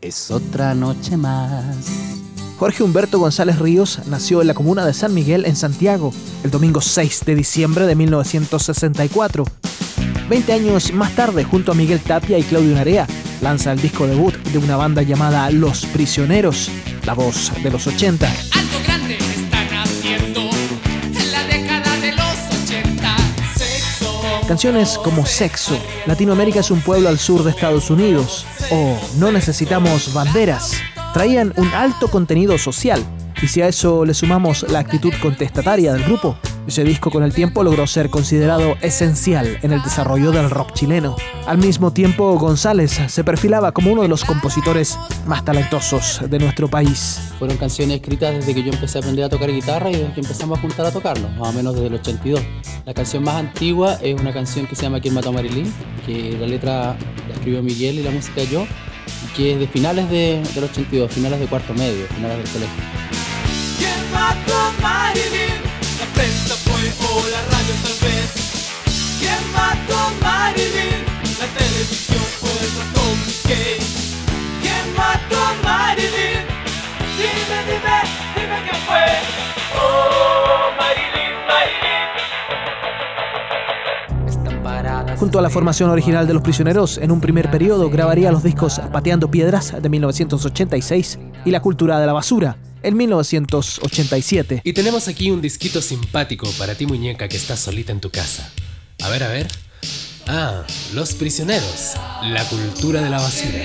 es otra noche más. Jorge Humberto González Ríos nació en la comuna de San Miguel, en Santiago, el domingo 6 de diciembre de 1964. Veinte años más tarde, junto a Miguel Tapia y Claudio Narea, lanza el disco debut de una banda llamada Los Prisioneros, la voz de los 80. Canciones como Sexo, Latinoamérica es un pueblo al sur de Estados Unidos, o No necesitamos banderas, traían un alto contenido social, y si a eso le sumamos la actitud contestataria del grupo, ese disco con el tiempo logró ser considerado esencial en el desarrollo del rock chileno. Al mismo tiempo, González se perfilaba como uno de los compositores más talentosos de nuestro país. Fueron canciones escritas desde que yo empecé a aprender a tocar guitarra y desde que empezamos a juntar a tocarlo, más o menos desde el 82. La canción más antigua es una canción que se llama ¿Quién mató a Marilyn? que la letra la escribió Miguel y la música yo, y que es de finales de, del 82, finales de cuarto medio, finales del colegio. ¿Quién mató a Marilyn? Prensa fue o la radio tal vez. ¿Quién mató a Marilyn? La televisión fue el ratón Mickey. Junto a la formación original de Los Prisioneros, en un primer periodo grabaría los discos Pateando Piedras de 1986 y La Cultura de la Basura en 1987. Y tenemos aquí un disquito simpático para ti muñeca que estás solita en tu casa. A ver, a ver. Ah, Los Prisioneros, la cultura de la basura.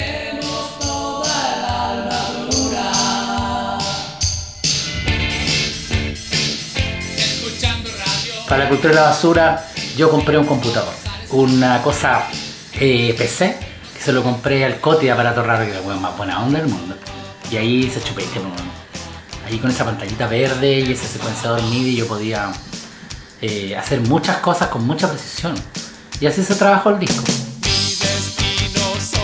Para la cultura de la basura yo compré un computador, una cosa eh, PC, que se lo compré al Coti aparato raro, que era la más buena onda del mundo. Y ahí se chupete, ahí con esa pantallita verde y ese secuenciador MIDI yo podía eh, hacer muchas cosas con mucha precisión. Y así se trabajó el disco.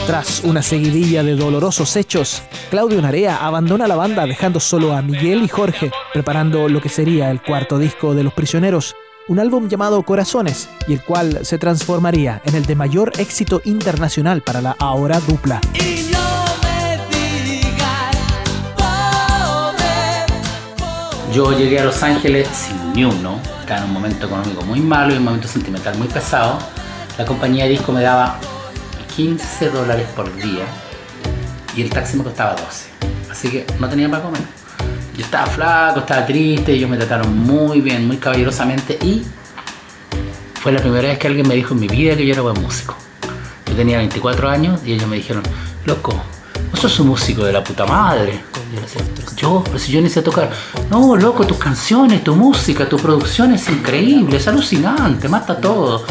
Tras una seguidilla de dolorosos hechos, Claudio Narea abandona la banda dejando solo a Miguel y Jorge, preparando lo que sería el cuarto disco de Los Prisioneros, un álbum llamado Corazones, y el cual se transformaría en el de mayor éxito internacional para la ahora dupla. Yo llegué a Los Ángeles sin ni uno, estaba en un momento económico muy malo y un momento sentimental muy pesado. La compañía de disco me daba 15 dólares por día y el taxi me costaba 12. Así que no tenía para comer. Yo estaba flaco, estaba triste, ellos me trataron muy bien, muy caballerosamente y fue la primera vez que alguien me dijo en mi vida que yo era buen músico. Yo tenía 24 años y ellos me dijeron, loco, vos sos un músico de la puta madre. yo, pero si yo ni sé tocar. No, loco, tus canciones, tu música, tu producción es increíble, es alucinante, mata todo.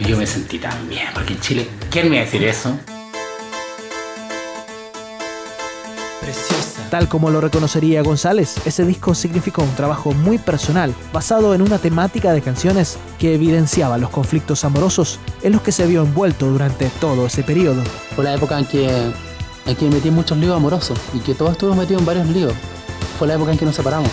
Y yo me sentí tan bien, porque en Chile, ¿quién me va a decir eso? Tal como lo reconocería González, ese disco significó un trabajo muy personal, basado en una temática de canciones que evidenciaba los conflictos amorosos en los que se vio envuelto durante todo ese periodo. Fue la época en que en que me metí muchos líos amorosos y que todos estuvimos metidos en varios líos. Fue la época en que nos separamos.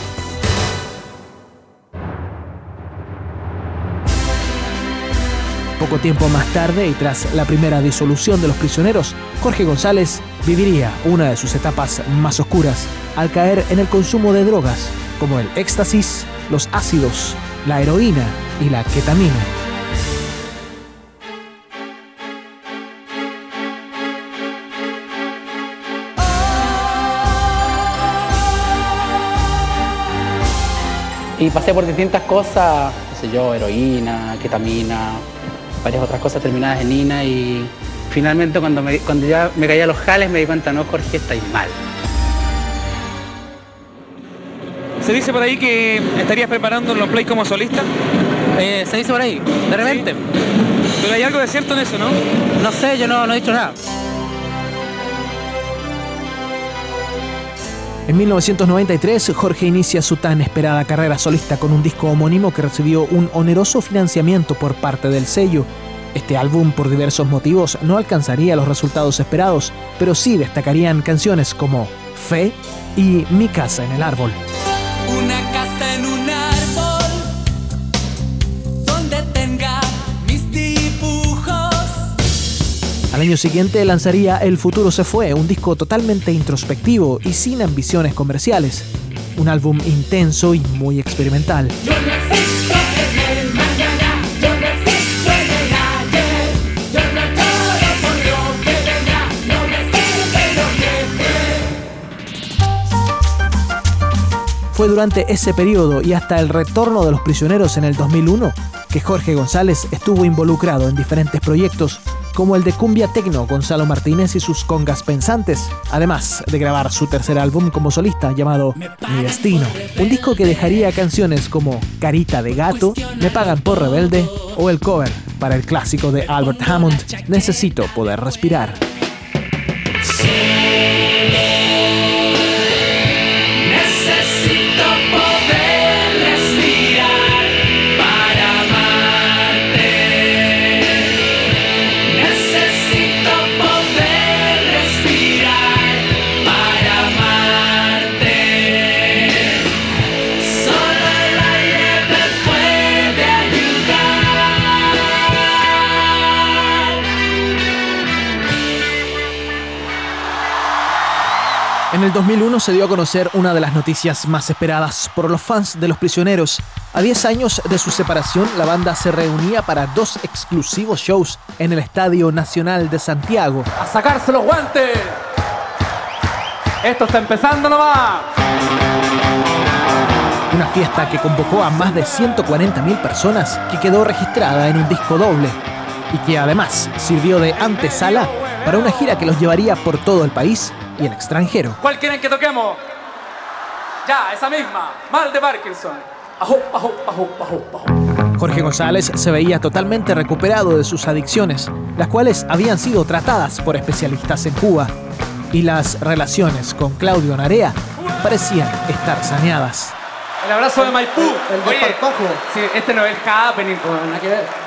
Poco tiempo más tarde y tras la primera disolución de los prisioneros, Jorge González viviría una de sus etapas más oscuras al caer en el consumo de drogas como el éxtasis, los ácidos, la heroína y la ketamina. Y pasé por distintas cosas, sé yo, heroína, ketamina, varias otras cosas terminadas en INA y finalmente cuando, me, cuando ya me caía los jales me di cuenta, no, Jorge, estáis mal. ¿Se dice por ahí que estarías preparando los play como solista? Eh, se dice por ahí, de repente. Pero hay algo de cierto en eso, ¿no? No sé, yo no, no he dicho nada. En 1993, Jorge inicia su tan esperada carrera solista con un disco homónimo que recibió un oneroso financiamiento por parte del sello. Este álbum, por diversos motivos, no alcanzaría los resultados esperados, pero sí destacarían canciones como Fe y Mi casa en el árbol. Al año siguiente lanzaría El futuro se fue, un disco totalmente introspectivo y sin ambiciones comerciales. Un álbum intenso y muy experimental. Fue durante ese periodo y hasta el retorno de los prisioneros en el 2001 que Jorge González estuvo involucrado en diferentes proyectos como el de Cumbia Tecno Gonzalo Martínez y sus congas pensantes, además de grabar su tercer álbum como solista llamado Mi Destino, un disco que dejaría canciones como Carita de Gato, Me Pagan por Rebelde o el cover para el clásico de Albert Hammond, Necesito Poder Respirar. En el 2001 se dio a conocer una de las noticias más esperadas por los fans de Los Prisioneros. A 10 años de su separación, la banda se reunía para dos exclusivos shows en el Estadio Nacional de Santiago. ¡A sacarse los guantes! Esto está empezando nomás. Una fiesta que convocó a más de 140.000 personas que quedó registrada en un disco doble y que además sirvió de antesala para una gira que los llevaría por todo el país y el extranjero. ¿Cuál quieren que toquemos? Ya, esa misma. Mal de Parkinson. Ajú, ajú, ajú, ajú, ajú. Jorge González se veía totalmente recuperado de sus adicciones, las cuales habían sido tratadas por especialistas en Cuba, y las relaciones con Claudio Narea parecían estar saneadas. El abrazo de Maipú. El Oye, desparpajo. sí, este no es el happening. Nada que ver.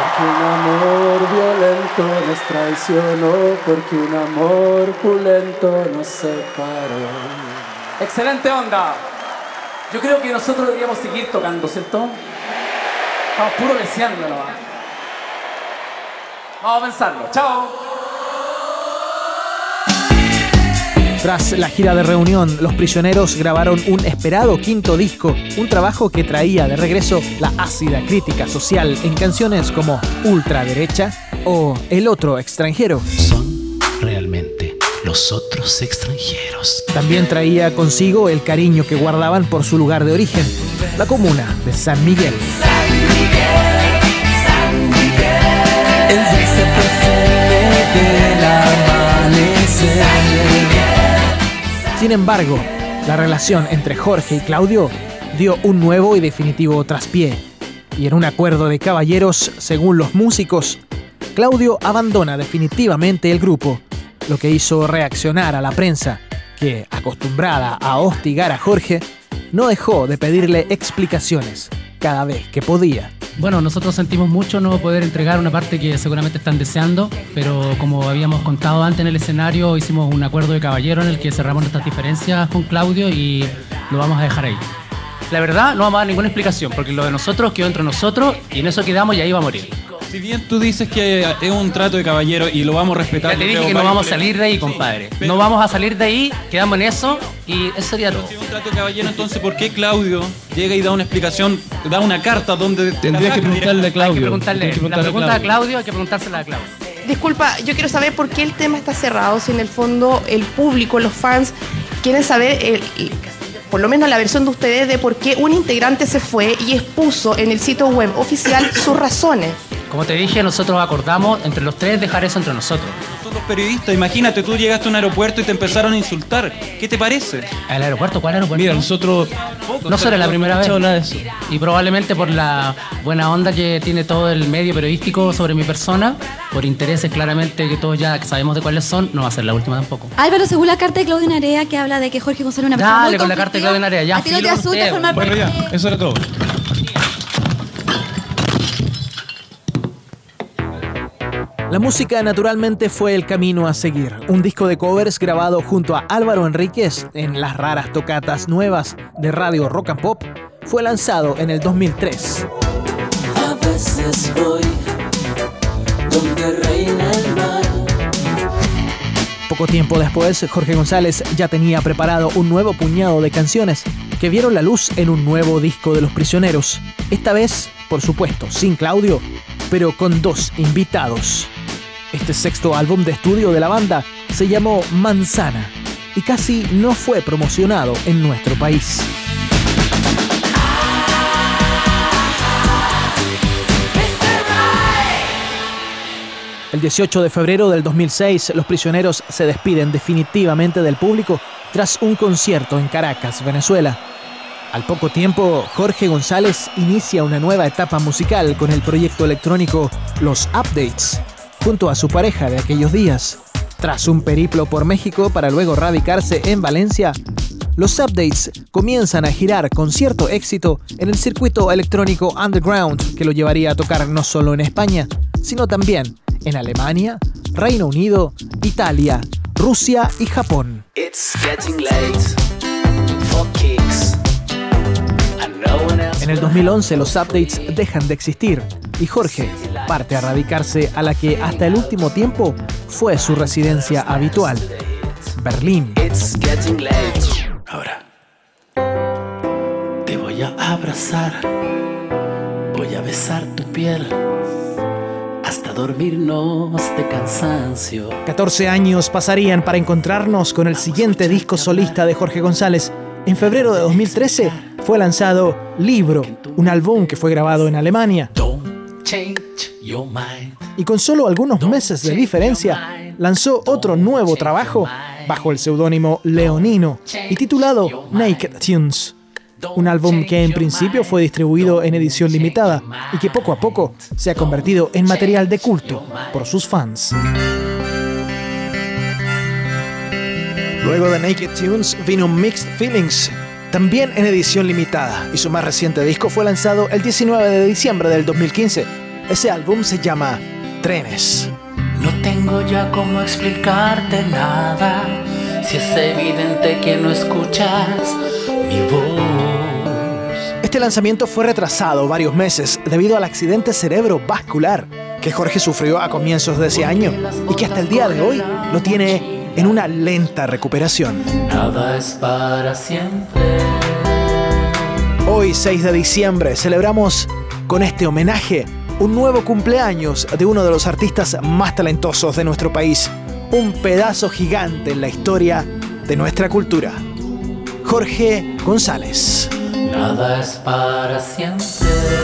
Porque un amor violento nos traicionó, porque un amor pulento nos separó. Excelente onda. Yo creo que nosotros deberíamos seguir tocando, ¿cierto? Estamos puro deseando nomás. Vamos a pensarlo. Chao. Tras la gira de reunión, los prisioneros grabaron un esperado quinto disco, un trabajo que traía de regreso la ácida crítica social en canciones como Ultraderecha o El otro extranjero. Son realmente los otros extranjeros. También traía consigo el cariño que guardaban por su lugar de origen, la comuna de San Miguel. Sin embargo, la relación entre Jorge y Claudio dio un nuevo y definitivo traspié. Y en un acuerdo de caballeros, según los músicos, Claudio abandona definitivamente el grupo, lo que hizo reaccionar a la prensa, que, acostumbrada a hostigar a Jorge, no dejó de pedirle explicaciones cada vez que podía. Bueno, nosotros sentimos mucho no poder entregar una parte que seguramente están deseando, pero como habíamos contado antes en el escenario, hicimos un acuerdo de caballero en el que cerramos nuestras diferencias con Claudio y lo vamos a dejar ahí. La verdad, no vamos a dar ninguna explicación, porque lo de nosotros quedó entre nosotros y en eso quedamos y ahí va a morir. Si bien tú dices que es un trato de caballero y lo vamos a respetar. Ya te dije creo, que no vamos a salir de ahí, compadre. Pero- No vamos a salir de ahí, quedamos en eso y eso sería todo. Si es un trato de caballero, entonces ¿por qué Claudio llega y da una explicación, da una carta donde Tendrías que preguntarle a Hay que Claudio. preguntarle, Tienes que la preguntarle pregunta a Claudio hay que preguntársela a Claudio. Disculpa, yo quiero saber por qué el tema está cerrado, si en el fondo el público, los fans, quieren saber, el- el- por lo menos la versión de ustedes, de por qué un integrante se fue y expuso en el sitio web oficial sus razones. Como te dije, nosotros acordamos entre los tres dejar eso entre nosotros. Nosotros periodistas, imagínate, tú llegaste a un aeropuerto y te empezaron a insultar. ¿Qué te parece? ¿Al aeropuerto? ¿Cuál aeropuerto? Mira, nosotros no será la primera vez. escuchado nada de eso. Y probablemente por la buena onda que tiene todo el medio periodístico sobre mi persona, por intereses claramente que todos ya sabemos de cuáles son, no va a ser la última tampoco. Álvaro, según la carta de Claudio Narea que habla de que Jorge González es una persona Dale muy con la carta de Claudio Narea, ya, ¿A ti no te usted, formar Bueno, ya, eso era todo. La música naturalmente fue el camino a seguir. Un disco de covers grabado junto a Álvaro Enríquez en las raras tocatas nuevas de Radio Rock and Pop fue lanzado en el 2003. A veces voy donde reina el Poco tiempo después, Jorge González ya tenía preparado un nuevo puñado de canciones que vieron la luz en un nuevo disco de Los Prisioneros. Esta vez, por supuesto, sin Claudio, pero con dos invitados. Este sexto álbum de estudio de la banda se llamó Manzana y casi no fue promocionado en nuestro país. El 18 de febrero del 2006, los prisioneros se despiden definitivamente del público tras un concierto en Caracas, Venezuela. Al poco tiempo, Jorge González inicia una nueva etapa musical con el proyecto electrónico Los Updates, junto a su pareja de aquellos días. Tras un periplo por México para luego radicarse en Valencia, los updates comienzan a girar con cierto éxito en el circuito electrónico underground que lo llevaría a tocar no solo en España, sino también en Alemania, Reino Unido, Italia, Rusia y Japón. En el 2011 los updates dejan de existir y Jorge parte a radicarse a la que hasta el último tiempo fue su residencia habitual, Berlín. Ahora te voy a abrazar, voy a besar tu piel hasta dormirnos de cansancio. 14 años pasarían para encontrarnos con el siguiente disco solista de Jorge González. En febrero de 2013 fue lanzado Libro, un álbum que fue grabado en Alemania. Y con solo algunos meses de diferencia, lanzó otro nuevo trabajo bajo el seudónimo Leonino y titulado Naked Tunes. Un álbum que en principio fue distribuido en edición limitada y que poco a poco se ha convertido en material de culto por sus fans. Luego de Naked Tunes vino Mixed Feelings, también en edición limitada, y su más reciente disco fue lanzado el 19 de diciembre del 2015. Ese álbum se llama Trenes. No tengo ya cómo explicarte nada, si es evidente que no escuchas mi voz. Este lanzamiento fue retrasado varios meses debido al accidente cerebrovascular que Jorge sufrió a comienzos de ese año y que hasta el día de hoy lo tiene en una lenta recuperación. Nada es para siempre. Hoy, 6 de diciembre, celebramos con este homenaje un nuevo cumpleaños de uno de los artistas más talentosos de nuestro país, un pedazo gigante en la historia de nuestra cultura. Jorge González. Nada es para siempre.